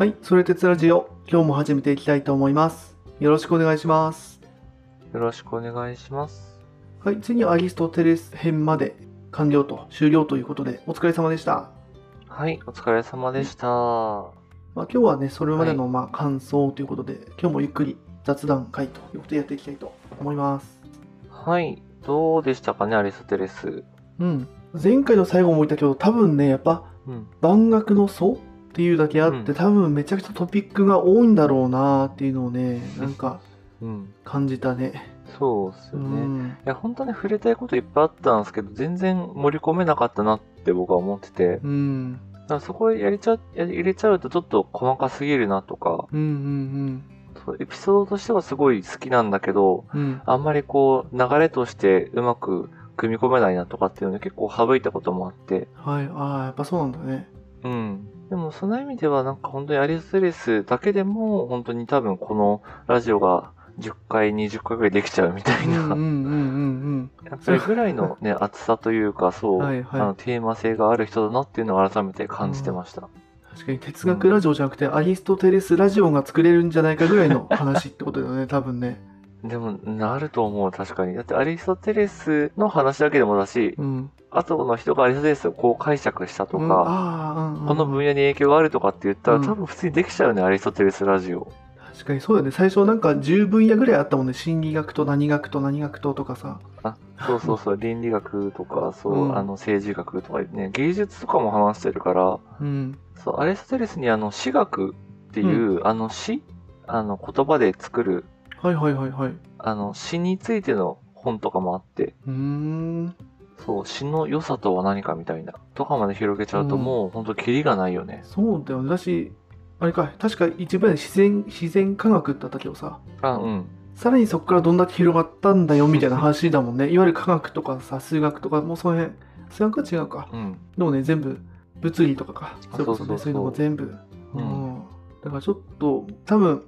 はい、それ鉄ラジオ、今日も始めていきたいと思います。よろしくお願いします。よろしくお願いします。はい、次はアリストテレス編まで完了と、終了ということで、お疲れ様でした。はい、お疲れ様でした。まあ、今日はね、それまでのまあ感想ということで、今日もゆっくり雑談会ということでやっていきたいと思います。はい、どうでしたかね、アリストテレス。うん。前回の最後も言ったけど、多分ね、やっぱうん。万学の祖っていうだけあって、うん多分めちゃくちゃトピックが多いんだろうなっていうのをね、なんかうん。感じたね。そうっすうよね。いん。や、本当に触れたいこといっぱいあったんですけど、全然盛り込めなかったなって僕は思ってて、うん。だからそこやりちゃや入れちゃうとちょっと細かすぎるなとか、うんうんそうエピソードとしてはすごい好きなんだけど、うん。うん。あんまりこう、流れとしてうまく組み込めないなとかっていうので結構省いたこともあって、はい。ああ、やっぱそうなんだね。うん。でもその意味ではなんか本当にアリストテレスだけでも本当に多分このラジオが10回、20回ぐらいできちゃうみたいうんうんな、うんうんやっぱりぐらいのね、厚さというかそう、はいはいあのテーマ性がある人だなっていうのを改めて感じてました。うん。確かに哲学ラジオじゃなくて、アリストテレスラジオが作れるんじゃないかぐらいの話ってことだよね、多分ね。でも、なると思う、確かに。だってアリストテレスの話だけでもだし、うん。後の人がアリストテレスをこう解釈したとうんか、うんうんこの分野に影響があるとかって言ったら、うん多分普通にできちゃうね、アリストテレスラジオ。確かにそうだよね。最初なんか10分野ぐらいあったもんね。心理学と何学と何学ととかさ。あ、そうそうそう、倫理学とか、そう、うんあの、政治学とかね、芸術とかも話してるから、うん。そう、アリストテレスにあの、詩学っていう、あの、詩あの、言葉で作る、はいはいはいはい。うあの、詩についての本とかもあって、ーん。そう、詩の良さとは何かみたいな、とかまで広げちゃうと、うんもう、ほんと、キリがないよね。そうだよね。だし、あれか、確か一番自然、自然科学ってあったけどさ。あ、うん。さらにそこからどんだけ広がったんだよみたいな話だもんね。いわゆる科学とかさ、数学とか、もうその辺、数学は違うか。うん。でもね、全部、物理とかか。あそれこそね、そうそうそうそういうのも全部。うんうん。だからちょっと、多分、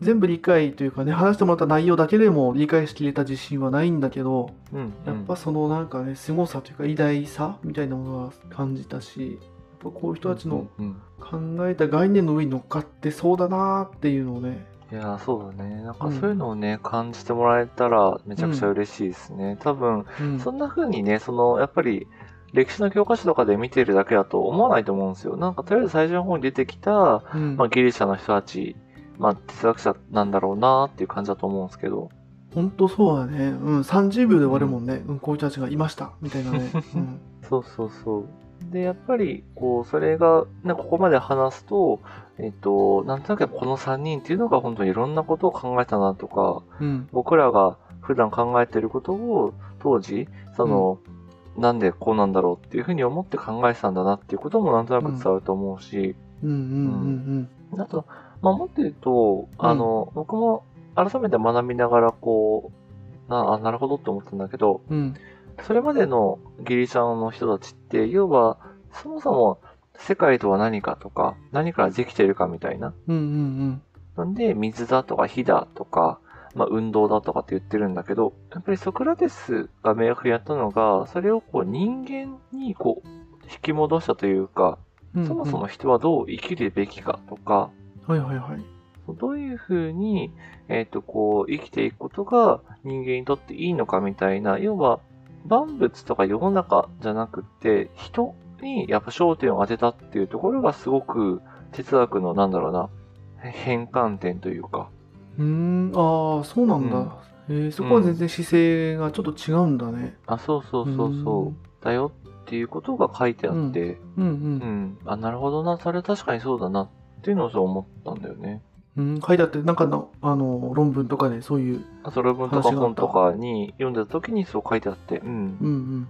全部理解というかね、話してもらった内容だけでも理解しきれた自信はないんだけど、うん。やっぱそのなんかね、凄さというか偉大さみたいなものは感じたし、やっぱこういう人たちのうん、うん。考えた概念の上に乗っかってそうだなーっていうのをね、いやー、そうだね。なんかうんそういうのをね、感じてもらえたら、めちゃくちゃ嬉しいですね。多分、うん、そんな風にね、その、やっぱり、歴史の教科書とかで見てるだけだと思わないと思うんですよ。なんか、とりあえず最初の方に出てきた、うんまあ、ギリシャの人たち、まあ、哲学者なんだろうなっていう感じだと思うんですけど。本当そうだね。うん、30秒で終わるもんね。うん、こういう人たちがいました。みたいなね。うん。そうそうそう。で、やっぱり、こう、それが、ね、ここまで話すと、えっと、なんとなくこの3人っていうのが本当にいろんなことを考えたなとか、うん。僕らが普段考えてることを当時、その、なんでこうなんだろうっていうふうに思って考えてたんだなっていうこともなんとなく伝わると思うし、うんうんうんあと、まあ、もっと言うと、あの、僕も改めて学びながらこう、な、あなるほどって思ったんだけど、うん。うん。それまでのギリシャの人たちって、要は、そもそも世界とは何かとか、何からできているかみたいな。うんうんなんで、水だとか火だとか、まあ、運動だとかって言ってるんだけど、やっぱりソクラテスが明確にやったのが、それをこう人間にこう、引き戻したというか、うん。うんそもそも人はどう生きるべきかとか、はいはいはい。どういうふうに、えっ、と、こう、生きていくことが人間にとっていいのかみたいな、要は、万物とか世の中じゃなくって、人にやっぱ焦点を当てたっていうところがすごく哲学の、なんだろうな、変換点というか、うーん。ああ、そうなんだ。うんえーそこは全然姿勢がちょっと違うんだね。あ、そうそうそうそう、だよっていうことが書いてあって、うん。うんうん、あ、なるほどな、それは確かにそうだなっていうのをそう思ったんだよね。うん。うん。書いてあって、なんかの、あの、論文とかでそういう。あそれ文とか本とかに読んでた時にそう書いてあって、うんうんうん。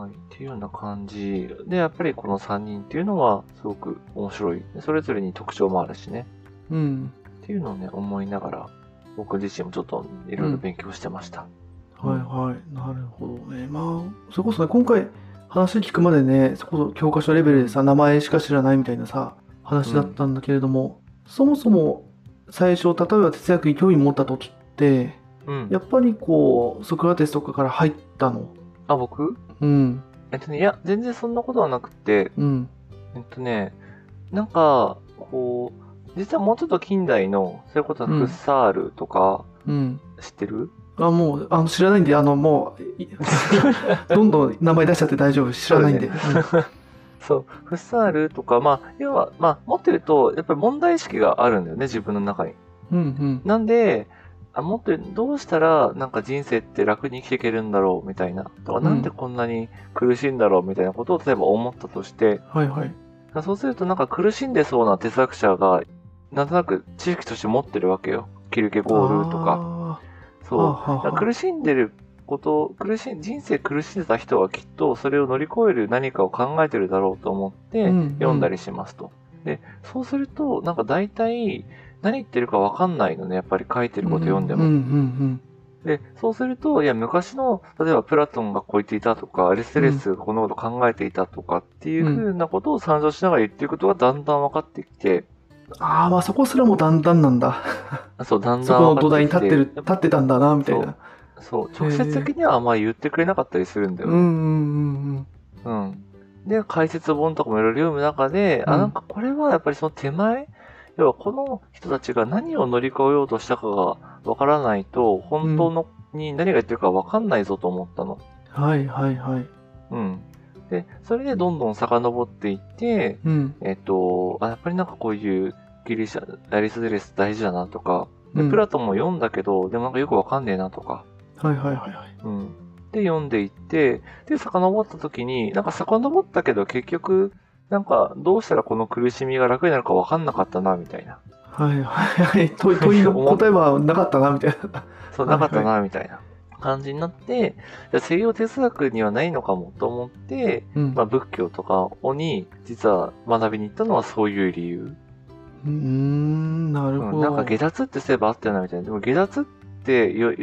はい。っていうような感じで、やっぱりこの3人っていうのはすごく面白い。それぞれに特徴もあるしね。うん。っていうのをね、思いながら、僕自身もちょっといろいろ勉強してました。はいはい。なるほどね。まあ、それこそね、今回話聞くまでね、そこそ教科書レベルでさ、名前しか知らないみたいなさ、話だったんだけれども、そもそも最初、例えば哲学に興味持った時って、うん。やっぱりこう、ソクラテスとかから入ったの？あ、僕？うん。えっとね、いや、全然そんなことはなくて、うん。えっとね、なんか、こう、実はもうちょっと近代の、それこそフッサールとか、うん。知ってる、あ、もう、あの、知らないんで、あの、もう、い どんどん名前出しちゃって大丈夫。知らないんで。そう、フッサールとか、まあ、要は、まあ、持ってると、やっぱり問題意識があるんだよね、自分の中に。うん、うん。なんで、あもっとどうしたらなんか人生って楽に生きていけるんだろうみたいな。とか、うんなんでこんなに苦しいんだろうみたいなことを例えば思ったとして、はいはい。そうするとなんか苦しんでそうな哲学者が、なんとなく知識として持ってるわけよ。キルケゴールとか。か。そう。苦しんでること、苦しん、人生苦しんでた人はきっとそれを乗り越える何かを考えてるだろうと思ってうんうん読んだりしますと。で、そうするとなんか大体何言ってるかわかんないのね、やっぱり書いてること読んでも。うんうんで、そうすると、いや、昔の、例えばプラトンがこう言っていたとか、アリステレスがこのこと考えていたとかっていうふうなことを参照しながら言っていくことがだんだん分かってきて、うん。ああ、まあそこすらもだんだんなんだ。そう、だんそだん分かこの土台にってきて立ってる、立ってたんだな、みたいな。そう、直接的にはあんまり言ってくれなかったりするんだようんうね。んうん。で、解説本とかもいろいろ読む中で、あ、うんなんかこれはやっぱりその手前、要はこの人たちが何を乗り越えようとしたかが分からないと、本当のに何が言ってるか分かんないぞと思ったの。うん。はいはいはい。うん。で、それでどんどん遡っていって、うん。えっと、あやっぱりなんかこういうギリシャ、アリステレス大事だなとか、でうんプラトンも読んだけど、でもなんかよくわかんねえなとか、はいはいはいはい。うん。で、読んでいって、で、遡った時に、なんか遡ったけど結局、なんかどうしたらこの苦しみが楽になるかわかんなかったな、みたいな。はいはいはい。問い問いの答えはなかったな、みたいな。そう、はいなかったな、みたいな感じになって、じゃあ西洋哲学にはないのかもと思って、うん。まあ仏教とかに、実は学びに行ったのはそういう理由。うーん、なるほど。うん、なんか下脱ってそういえばあったよなみたいな。でも下脱っ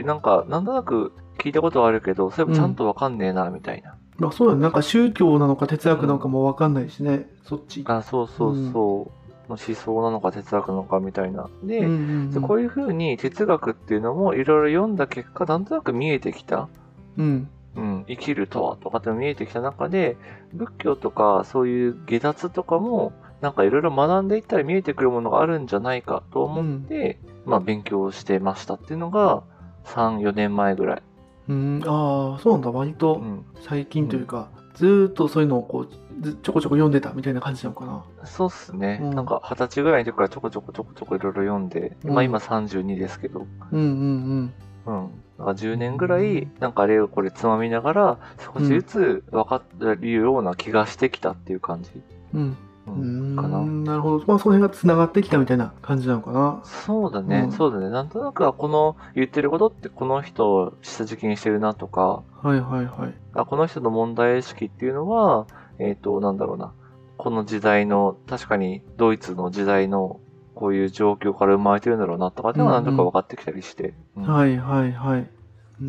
なんか、なんとなく聞いたことはあるけど、そういえばちゃんとわかんねえな、みたいな。まあそうだね。なんか宗教なのか哲学なのかもわかんないしね。そっち。あ、そうそうそう。思想なのか哲学なのかみたいな。で、うんうんうんでこういうふうに哲学っていうのもいろいろ読んだ結果、なんとなく見えてきた。うん。うん、生きるとはとかって見えてきた中で、仏教とかそういう下脱とかも、なんかいろいろ学んでいったら見えてくるものがあるんじゃないかと思って、まあ勉強してましたっていうのが、3、4年前ぐらい。うん、ああ、そうなんだ。割とうん。最近というか、ずーっとそういうのをこう、ずちょこちょこ読んでたみたいな感じなのかな。そうっすね。うんなんか二十歳ぐらいの時からちょこちょこちょこちょこいろいろ読んで、うんまあ今32ですけど、うんうんうん。なんか10年ぐらい、なんかあれをこれつまみながら、少しずつ分かるような気がしてきたっていう感じ。うん。うん。かな。なるほど。まあその辺が繋がってきたみたいな感じなのかな。そうだね、うんそうだね。なんとなくはこの言ってることってこの人を下敷きにしてるなとか、はいはいはい。あこの人の問題意識っていうのは、えっ、と、なんだろうな。この時代の、確かにドイツの時代のこういう状況から生まれてるんだろうなとかっていうのがなんとか分かってきたりして。うんはいはいはい。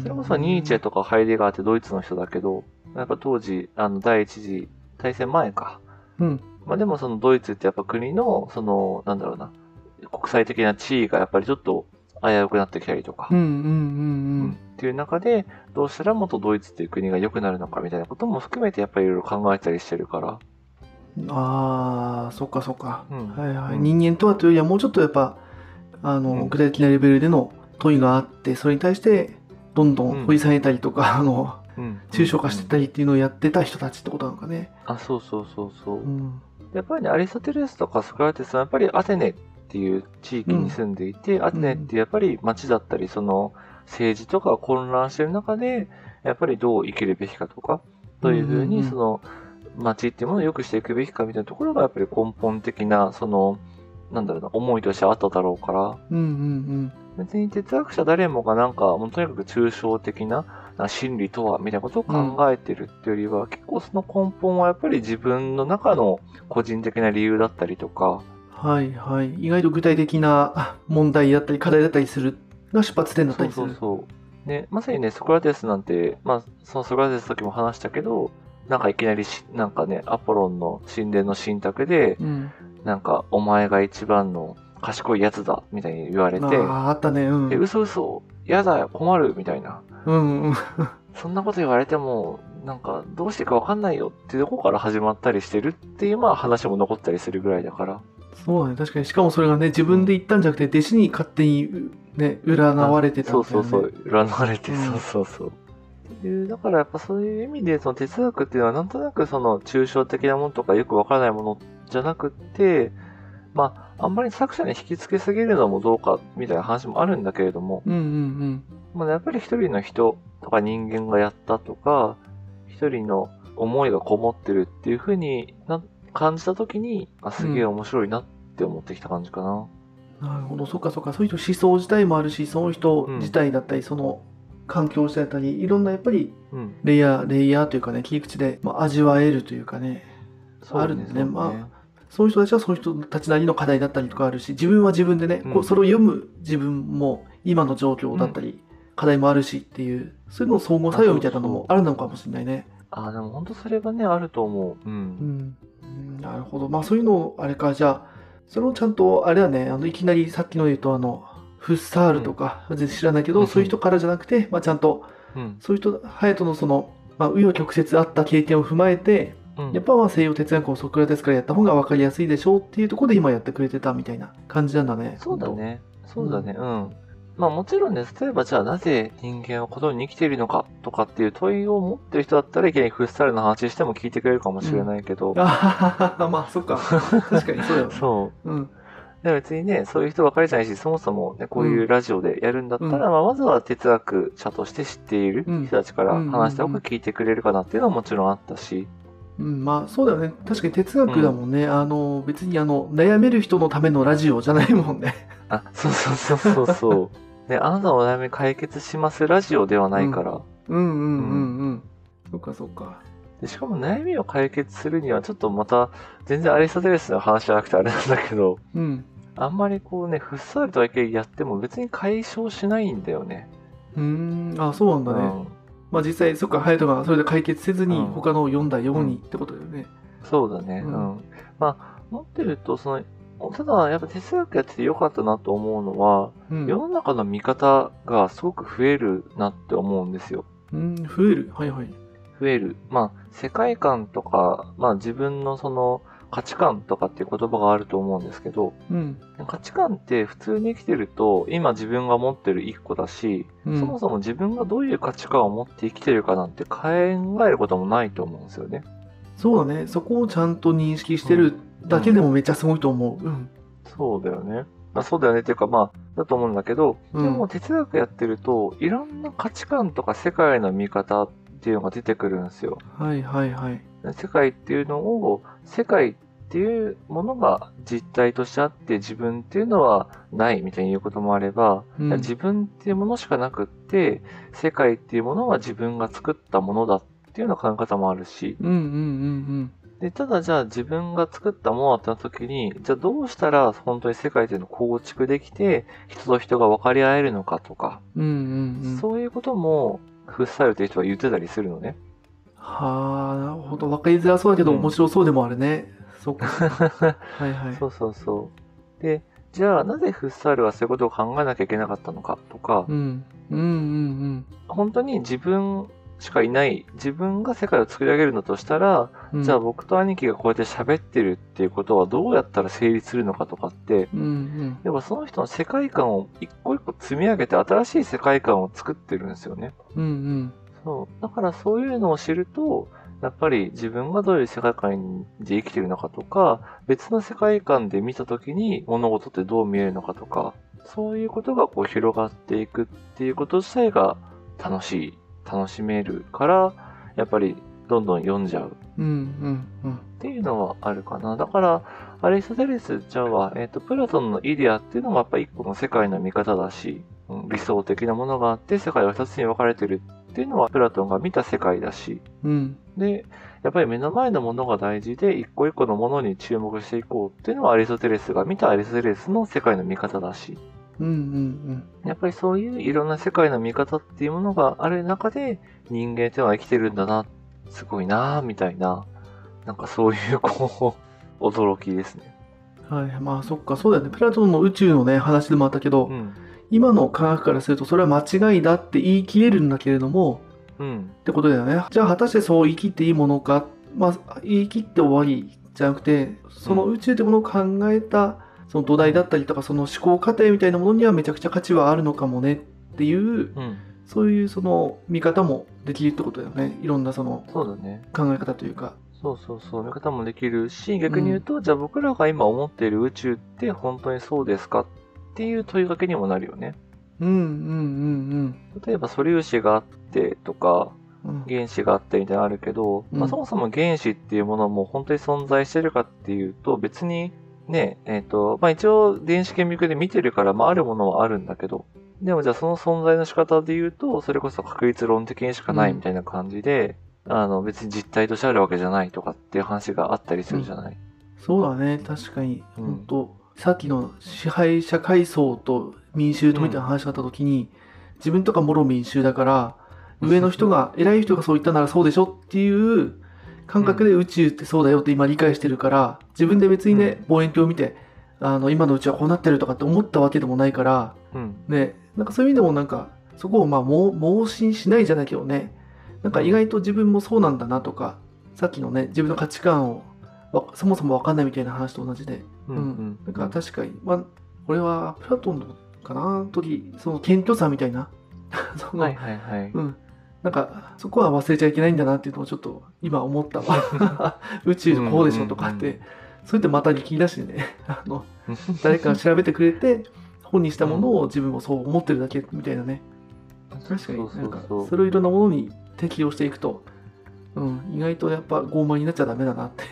それこそニーチェとかハイデガーってドイツの人だけど、やっぱ当時、あの、第一次大戦前か。うん。まあでもそのドイツってやっぱ国の、その、なんだろうな、国際的な地位がやっぱりちょっと危うくなってきたりとか、うんうんううんんっていう中で、どうしたら元ドイツっていう国が良くなるのかみたいなことも含めてやっぱりいろいろ考えたりしてるから、うん。ああ、そっかそっか。うんはいはい。うん人間とはというよりはもうちょっとやっぱ、あの、うん具体的なレベルでの問いがあって、それに対して、どんどん掘り下げたりとか、あの、うん。抽象化してうんたりっていうのをやってた人たちってことなのかね。あ、そうそうそうそう。うん。やっぱりね、アリストテレスとかソクラテスはやっぱりアテネっていう地域に住んでいて、アテネってやっぱり街だったり、その政治とかが混乱してる中で、やっぱりどう生きるべきかとか、どういうふううんうんうんにその街っていうものを良くしていくべきかみたいなところがやっぱり根本的な、その、なんだろうな、思いとしてあっただろうから、うんうん別に哲学者誰もがなんか、もうとにかく抽象的な、な真理とは、みたいなことを考えてるっていうよりは、結構その根本はやっぱり自分の中の個人的な理由だったりとか、うん。はいはい。意外と具体的なあ 問題だったり課題だったりするが出発点だったそうりする。そうそう。ね、まさにね、ソクラテスなんて、まあ、そのソクラテスの時も話したけど、なんかいきなりし、なんかね、アポロンの神殿の神託で、うん。なんか、お前が一番の賢いやつだ、みたいに言われて、ああ、あったね。うん。え、嘘嘘、やだよ、困る、みたいな。うん。そん。なこと言われても、なん。か、どうしてかわかん。ないよっていうとこから始まったりしてるっていう、まあ話も残ったりするぐらいだから。そうね。確かに。しかもそれがね、自分で言ったん。じゃなくて、弟子に勝手にね、占われてたそうみたいなねそうそう、占われて、うん。そうそうそう。っていうだからやっぱそういう意味で、その哲学っていうのはなん。となくその抽象的なものとかよくわからないものじゃなくて、まあ、あんまり作者に引き付けすぎるのもどうかみたいな話もあるんだけれども、うんうんまあ、やっぱり一人の人とか人間がやったとか、一人の思いがこもってるっていう風にな感じたときに、あ、すげえ面白いなって思ってきた感じかな。うん。なるほど。そっかそっか。そういう人思想自体もあるし、その人自体だったり、その環境自体だったり、いろんなやっぱりうん。レイヤー、レイヤーというかね、切り口で、まあ、味わえるというかね。そうあるんですねまそういう人たちはそういう人たちなりの課題だったりとかあるし、自分は自分でね、うんこうそれを読む自分も今の状況だったり、課題もあるしっていう、そういうの相互作用みたいなのもあるのかもしれないね。あ、でも本当それがね、あると思う。う。うんん。うんなるほど。まあそういうのを、あれか、じゃあ、それをちゃんと、あれだね、あの、いきなりさっきの言うと、あの、フッサールとか、全然知らないけど、うんそういう人からじゃなくて、まあちゃんと、うん。そういう人、隼人のその、まあ、紆余曲折あった経験を踏まえて、うん。やっぱまあ西洋哲学をソクラテスからやった方が分かりやすいでしょうっていうところで今やってくれてたみたいな感じなんだね。そうだね。そうだね。うん。まあもちろんね、例えばじゃあなぜ人間はことに生きているのかとかっていう問いを持ってる人だったらいきなりフッサールの話しても聞いてくれるかもしれないけど、あはははまあそっか。確かにそうだよね。そう。うん。で別にね、そういう人ばかりじゃないし、そもそもね、こういうラジオでやるんだったら、うんまあ、まずは哲学者として知っているうん人たちから話した方が聞いてくれるかなっていうのはもちろんあったし、うん、まあそうだよね。確かに哲学だもんね。あの、別にあの、悩める人のためのラジオじゃないもんね。あ、そうそうそうそうそう。ね、あなたのお悩み解決しますラジオではないから、うんうんうんうん。そっかそっか。でしかも悩みを解決するにはちょっとまた全然アリストテレスの話じゃなくてあれなんだけど、うん。あんまりこうね、フッサールとだけやっても別に解消しないんだよね。うーん、あ、そうなんだね。うんまあ実際、そっか、隼人がそれで解決せずにうん他のを読んだようにってことだよね。そうだね。ううんん。まあ、持ってると、その、ただ、やっぱ哲学やっててよかったなと思うのは、うん。世の中の見方がすごく増えるなって思うんですよ。うん、増える。はいはい。増える。まあ、世界観とか、まあ自分のその価値観とかっていう言葉があると思うんですけど、うん。価値観って普通に生きてると、今自分が持ってる一個だし、うん、そもそも自分がどういう価値観を持って生きてるかなんて考えることもないと思うんですよね。そうだね。そこをちゃんと認識してるだけでもめっちゃすごいと思う。うん。そうだよね。まあ、そうだよねっていうか、まあ、だと思うんだけど、うんでも哲学やってると、いろんな価値観とか世界の見方っていうのが出てくるんですよ。はいはいはい。世界っていうのを、世界っていうものが実体としてあって、自分っていうのはないみたいに言うこともあれば、うん自分っていうものしかなくって、世界っていうものは自分が作ったものだっていうような考え方もあるし、うんうんうんで、ただじゃあ自分が作ったものだった時に、じゃあどうしたら本当に世界っていうのを構築できて、人と人が分かり合えるのかとか、うん。うんうんうん。そういうことも、フッサイルという人は言ってたりするのね。はあ、なるほど。わかりづらそうだけど、うん面白そうでもあるね。そっか。はいはい。そうそうそう。で、じゃあなぜフッサールはそういうことを考えなきゃいけなかったのかとかう、ん。うんうん本当に自分しかいない、自分が世界を作り上げるんだとしたら、うん。じゃあ僕と兄貴がこうやって喋ってるっていうことはどうやったら成立するのかとかって、うんうん。やっぱその人の世界観を一個一個積み上げて新しい世界観を作ってるんですよね。うんうん。そう。だからそういうのを知ると、やっぱり自分がどういう世界観で生きてるのかとか、別の世界観で見たときに物事ってどう見えるのかとか、そういうことがこう広がっていくっていうこと自体が楽しい、楽しめるから、やっぱりどんどん読んじゃう。っていうのはあるかな。だから、アリストテレスちゃんは、えっ、と、プラトンのイデアっていうのもやっぱ一個の世界の見方だし、うん理想的なものがあって世界は二つに分かれてるっていうのはプラトンが見た世界だし、うん。で、やっぱり目の前のものが大事で、一個一個のものに注目していこうっていうのはアリストテレスが見たアリストテレスの世界の見方だし、うんうんやっぱりそういういろんな世界の見方っていうものがある中で、人間ってのは生きてるんだな、すごいなみたいな、なんかそういうこう、驚きですね。うん。はい。まあそっか、そうだよね。プラトンの宇宙のね、話でもあったけど、うん。今の科学からするとそれは間違いだって言い切れるんだけれども、うん。ってことだよね。じゃあ果たしてそう言い切っていいものか、まあ言い切って終わりじゃなくてその宇宙ってものを考えたその土台だったりとかその思考過程みたいなものにはめちゃくちゃ価値はあるのかもねっていううん。そういうその見方もできるってことだよねいろんなその。考え方というかそうそうそう、見方もできるし、逆に言うと、じゃあ僕らが今思っている宇宙って本当にそうですかっていう問いかけにもなるよね。うんうん例えば素粒子があってとか、うん。うん原子があってみたいなのあるけど、うん。まあ、そもそも原子っていうものも本当に存在してるかっていうと別にね、えっ、と、まあ一応電子顕微鏡で見てるから、まああるものはあるんだけど、でもじゃあその存在の仕方で言うと、それこそ確率論的にしかないみたいな感じで、あの別に実体としてあるわけじゃないとかっていう話があったりするじゃない。そうだね。確かに、うん。本当さっきの支配者階層と民衆とみたいな話があった時に、自分とかもろ民衆だから上の人が偉い人がそう言ったならそうでしょっていう感覚で宇宙ってそうだよって今理解してるから自分で別にね望遠鏡を見てあの今のうちはこうなってるとかって思ったわけでもないからうん。ねなんかそういう意味でもなんかそこをまあ盲信しないじゃないけどね。なんか意外と自分もそうなんだなとかさっきのね自分の価値観をわそもそも分かんないみたいな話と同じで。うん。うん。なんか確かにまあこれはプラトンのかな？時その謙虚さみたいな。その、はいはいはい。うん。なんかそこは忘れちゃいけないんだなっていうのをちょっと今思ったわ。宇宙こうでしょとかって、うんうんそうやってまた聞き出してね。あの誰かが調べてくれて本にしたものを自分もそう思ってるだけみたいなね。確かそうになんかそれをいろんなものに適用していくと、うん、意外とやっぱ傲慢になっちゃダメだなって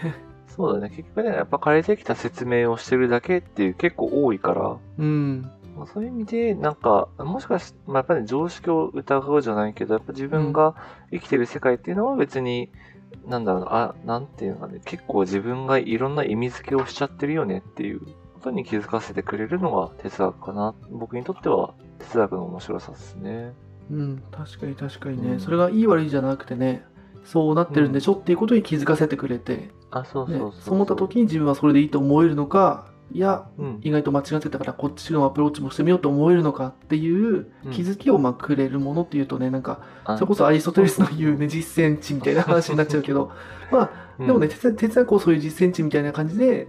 そうだね。結局ね、やっぱ借りてきた説明をしてるだけっていう結構多いから、うんまあ、そういう意味で、なんか、もしかし、まあ、やっぱり常識を疑うじゃないけど、やっぱ自分が生きてる世界っていうのは別に、なんだろうな、あ、なんていうのかね、結構自分がいろんな意味付けをしちゃってるよねっていうことに気づかせてくれるのが哲学かな。僕にとっては哲学の面白さですね。うん確かに確かにね、うんそれがいい悪いじゃなくてねそうなってるんでしょっていうことに気づかせてくれて、あ、そうそうねそうそう思った時に自分はそれでいいと思えるのかいやうん。意外と間違ってたからこっちのアプローチもしてみようと思えるのかっていううん気づきをまあくれるものっていうとねなんかあそれこそアリストテレスの言うね実践値みたいな話になっちゃうけど まあでもね、哲哲学をそういう実践値みたいな感じで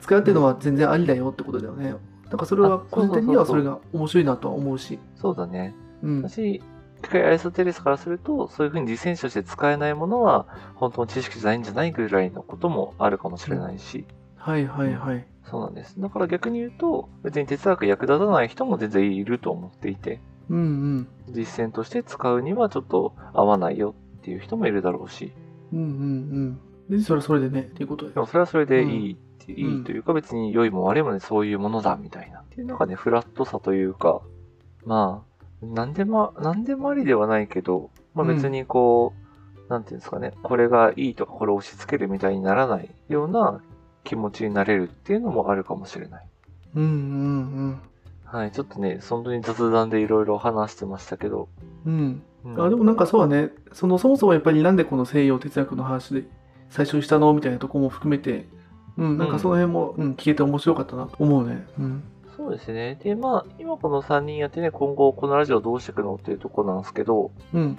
使うっていうのは全然ありだよってことだよね。だからそれはあ個人的にはそれが面白いなとは思うし。そうだね。うん。私、一回アリストテレスからすると、そういうふうに実践者として使えないものは、本当の知識じゃないんじゃないぐらいのこともあるかもしれないし、はいはいはい。そうなんです。だから逆に言うと、別に哲学役立たない人も全然いると思っていて、うんうん。実践として使うにはちょっと合わないよっていう人もいるだろうし、うんうんうん。で、それはそれでね、っていうことでで。もそれはそれでいい、うんいというか別に良いも悪いもね、そういうものだみたいな。っていうのがね、フラットさというか、まあ、なんでも、なんでもありではないけど、まあ別にこう、なんていうんですかね、これがいいとかこれを押し付けるみたいにならないような気持ちになれるっていうのもあるかもしれない。うんうんはい、ちょっとね、本当に雑談でいろいろ話してましたけど。うん。ううんん。あでもなんかそうだね、そのそもそもやっぱりなんでこの西洋哲学の話で最初にしたの？みたいなとこも含めて、うん、なんかその辺も、うん、聞けて面白かったなと思うね。うん。そうですね。で、まあ、今この3人やってね、今後このラジオどうしていくのっていうところなんですけど、うん。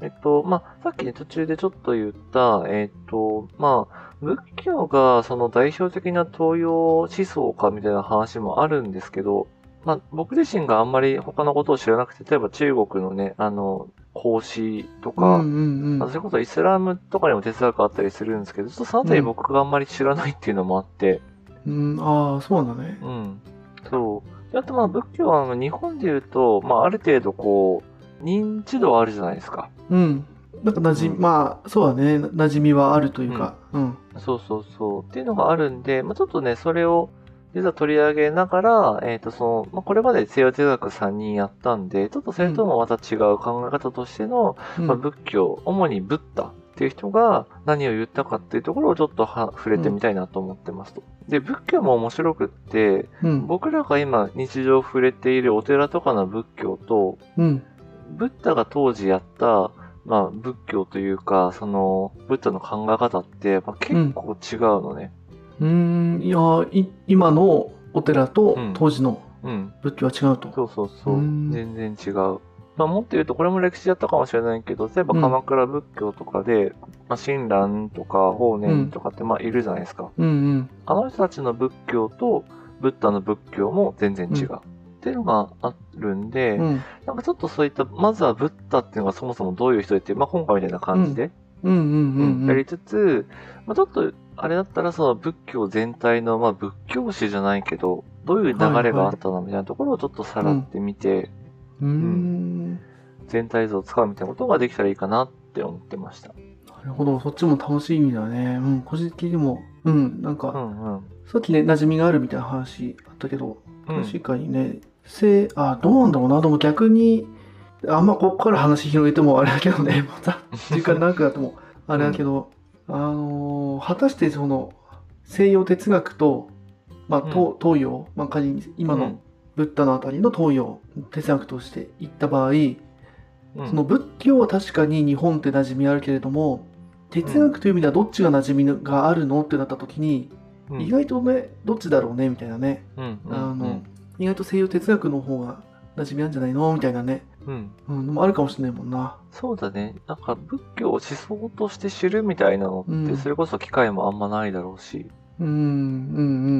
えっと、まあ、さっきね、途中でちょっと言った、えっと、まあ、仏教がその代表的な東洋思想かみたいな話もあるんですけど、まあ、僕自身があんまり他のことを知らなくて、例えば中国のね、あの、孔子とうか、んうんうん。あそれこそイスラムとかにも哲学あったりするんですけど、ちょっとそのあたり僕があんまり知らないっていうのもあって、うん、ああ、そうだね。うん。そう。であとまあ仏教は日本で言うと、まあある程度こう、認知度はあるじゃないですか。うん。なんか馴染み、うんまあ、そうだね、馴染みはあるというか、うん。そうそうそう。っていうのがあるんで、まあちょっとね、それを実は取り上げながら、えっ、と、その、まあこれまで西洋哲学3人やったんで、ちょっとそれともまた違う考え方としての、うんまあ、仏教、主にブッダっていう人が何を言ったかっていうところをちょっとは触れてみたいなと思ってますと。で、仏教も面白くって、うん。僕らが今日常触れているお寺とかの仏教と、うん。ブッダが当時やった、まあ、仏教というか、その、ブッダの考え方って、まあ、結構違うのね。うーん、いやい、今のお寺とうん当時のうん。仏教は違うと。そうそうそううん。全然違う。まあ、もっと言うと、これも歴史だったかもしれないけど、例えばうん鎌倉仏教とかで、まあ、親鸞とか法然とかって、まあ、いるじゃないですか。うんうん。あの人たちの仏教と、ブッダの仏教も全然違う。うんっていうのがあるんで、うんなんかちょっとそういった、まずはブッダっていうのがそもそもどういう人でっていう、まあ、今回みたいな感じで、うんうんうんうん。やりつつ、まあ、ちょっと、あれだったらその仏教全体の、まあ、仏教史じゃないけど、どういう流れがあったのみたいなところをちょっとさらってみて、うーん。全体像をつかむみたいなことができたらいいかなって思ってました。なるほど、そっちも楽しみだね。うん、個人的にも、うん、なんうか、んうん。さっきね、馴染みがあるみたいな話あったけど、うん。確かにね、せあ、どうなんだろうな、でも逆に、あんまここから話広げてもあれだけどね、また時間長くなってもあれだけど、あのー果たしてその西洋哲学と、まあ、東東洋、まあ、仮に今のうん。ブッダのあたりの東洋哲学としていった場合、うん。その仏教は確かに日本って馴染みあるけれども哲学という意味ではどっちが馴染みがあるのってなった時に、うん。意外とねどっちだろうねみたいなね、うんうん。あの意外と西洋哲学の方が馴染みあるんじゃないのみたいなね、うん。うん、のもあるかもしれないもんな。そうだね。なんか仏教を思想として知るみたいなのって、うん。それこそ機会もあんまないだろうし。うんうんう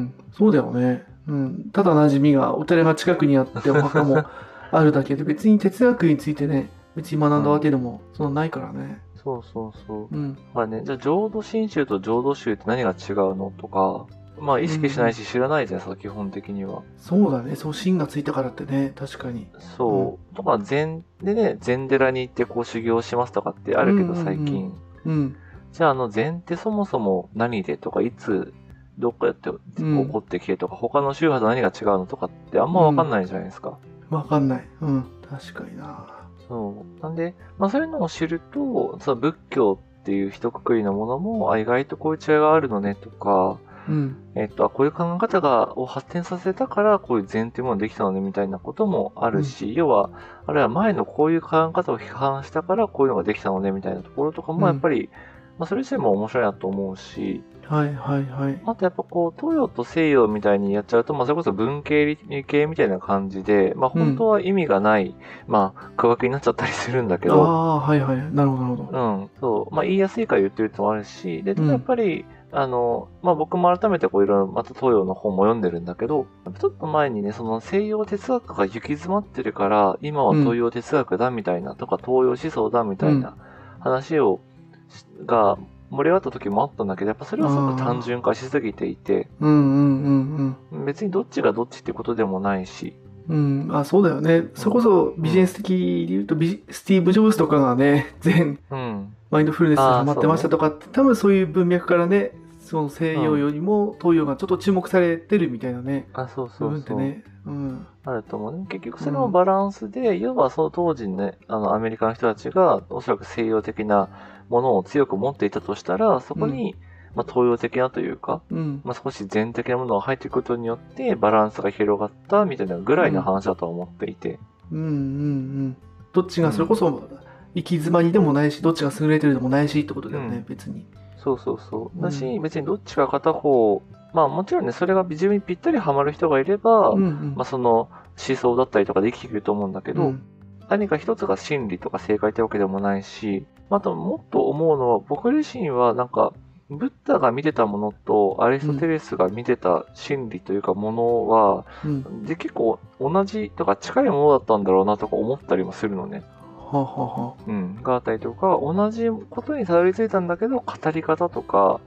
ん。そうだよね、うん、ただ馴染みがお寺が近くにあってお墓もあるだけで別に哲学についてね別に学んだわけでもそんなないからね。そうそうそう。うんまあね、じゃあ浄土真宗と浄土宗って何が違うのとか、まあ意識しないし知らないじゃないですか、基本的には。そうだねそう芯がついたからってね確かに。そう。とか禅でね、禅寺に行ってこう修行しますとかってあるけどうんうんうん最近。うんじゃああの禅ってそもそも何でとか、いつ、どっかやってうん起こってきてとか、他の宗派と何が違うのとかってあんまわかんないじゃないですか。わかんない。うん。確かにな。そう。なんで、まあそういうのを知ると、その仏教っていう一括りのものも、あ、意外とこういう違いがあるのねとか、うん。えっと、あこういう考え方が、を発展させたから、こういう禅っていうもできたのねみたいなこともあるし、要は、あるいは前のこういう考え方を批判したから、こういうのができたのねみたいなところとかも、やっぱり、まあそれ自体も面白いなと思うし、はいはいはい。あとやっぱこう、東洋と西洋みたいにやっちゃうと、まあそれこそ文系理系みたいな感じで、まあ本当は意味がない、まあ区分けになっちゃったりするんだけど、ああ、はいはい。なるほどなるほど。うん、そう。まあ言いやすいから言ってるってのもあるし、で、やっぱり、あの、まあ僕も改めてこういろいろまた東洋の本も読んでるんだけど、ちょっと前にね、その西洋哲学が行き詰まってるから、今は東洋哲学だみたいな、とか東洋思想だみたいな話を、しが盛り上がった時もあったんだけど、やっぱそれはすごく単純化しすぎていて、うんうんうん別にどっちがどっちってことでもないし、うん。うん。あ、そうだよね。それこそビジネス的に言うと、ビジスティーブ・ジョブズとかがね、全うん。マインドフルネスにハマってましたとかって、多分そういう文脈からね、その西洋よりも東洋がちょっと注目されてるみたいなね、あ、そう部そうそう。分ってね。うん。あると思うね。結局それもバランスで、要はその当時ね、あの、アメリカの人たちが、おそらく西洋的なものを強く持っていたとしたら、そこに、まあ、東洋的なというか、うん。まあ、少し全的なものが入ってくることによって、バランスが広がったみたいなぐらいの話だと思っていて。うんうんうん。どっちがそれこそ行き詰まりでもないし、どっちが優れてるでもないしってことだよね、うん別に。そうそうそう。だし、うん別にどっちか片方、まあもちろんね、それが自分にぴったりハマる人がいれば、うんうん。まあその思想だったりとかで生きてくると思うんだけど、うん何か一つが真理とか正解ってわけでもないし、あともっと思うのは、僕自身はなんか、ブッダが見てたものとアリストテレスが見てた真理というかものは、うん。で結構同じとか近いものだったんだろうなとか思ったりもするのね。はあは。うん。があったりとか、同じことにたどり着いたんだけど、語り方とか。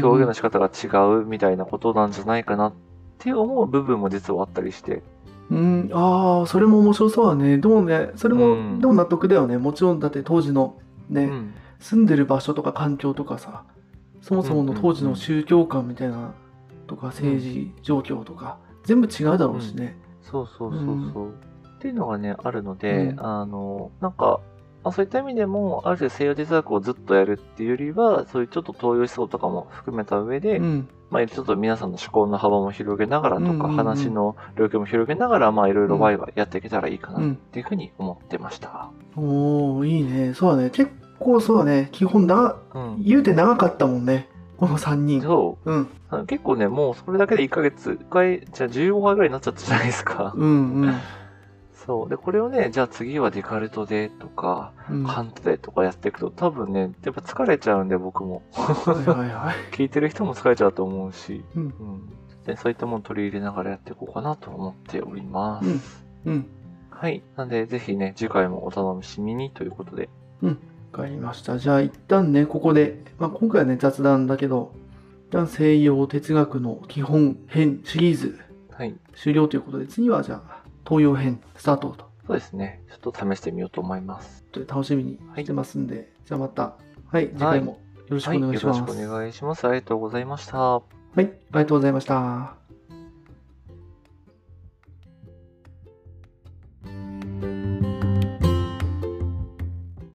表現の仕方が違うみたいなことなんじゃないかなって思う部分も実はあったりして。うん、ああ、それも面白そうだね。でもね、それも、うんでも納得だよね。もちろん、だって当時のね、うん。住んでる場所とか環境とかさ、そもそもの当時の宗教観みたいな、とか政治状況とか、全部違うだろうしね。そうそうそうそう。っていうのがね、あるので、うんあの、なんか、まあ、そういった意味でも、ある種西洋哲学をずっとやるっていうよりは、そういうちょっと東洋思想とかも含めた上で、うん。まあ、ちょっと皆さんの思考の幅も広げながらとか、うんうんうん話の領域も広げながら、まあ、いろいろワイワイやっていけたらいいかなっうん。ていうふうに思ってました。おー、いいね。そうだね。結構そうだね。基本長、うん。言うて長かったもんね。この3人。そうん。う。あの結構ね、もうそれだけで1ヶ月、1回、じゃあ15回ぐらいになっちゃったじゃないですか。うんうん。そう。で、これをね、じゃあ次はデカルトでとか、うん。カントでとかやっていくと多分ね、やっぱ疲れちゃうんで僕も。はいはいはい。聞いてる人も疲れちゃうと思うし、うんうん。で、そういったものを取り入れながらやっていこうかなと思っております。うん。うん。はい。なんで、ぜひね、次回もお楽しみにということで。わかりました。じゃあ一旦ね、ここで、まあ、今回はね、雑談だけど、一旦西洋哲学の基本編シリーズはい。終了ということで、次はじゃあ東洋編スタートと。そうですね。ちょっと試してみようと思います。という楽しみにしてますんで、じゃあまた、はい、次回もよろしくはい。お願いします。よろしくお願いします。ありがとうございました。はい、ありがとうございました。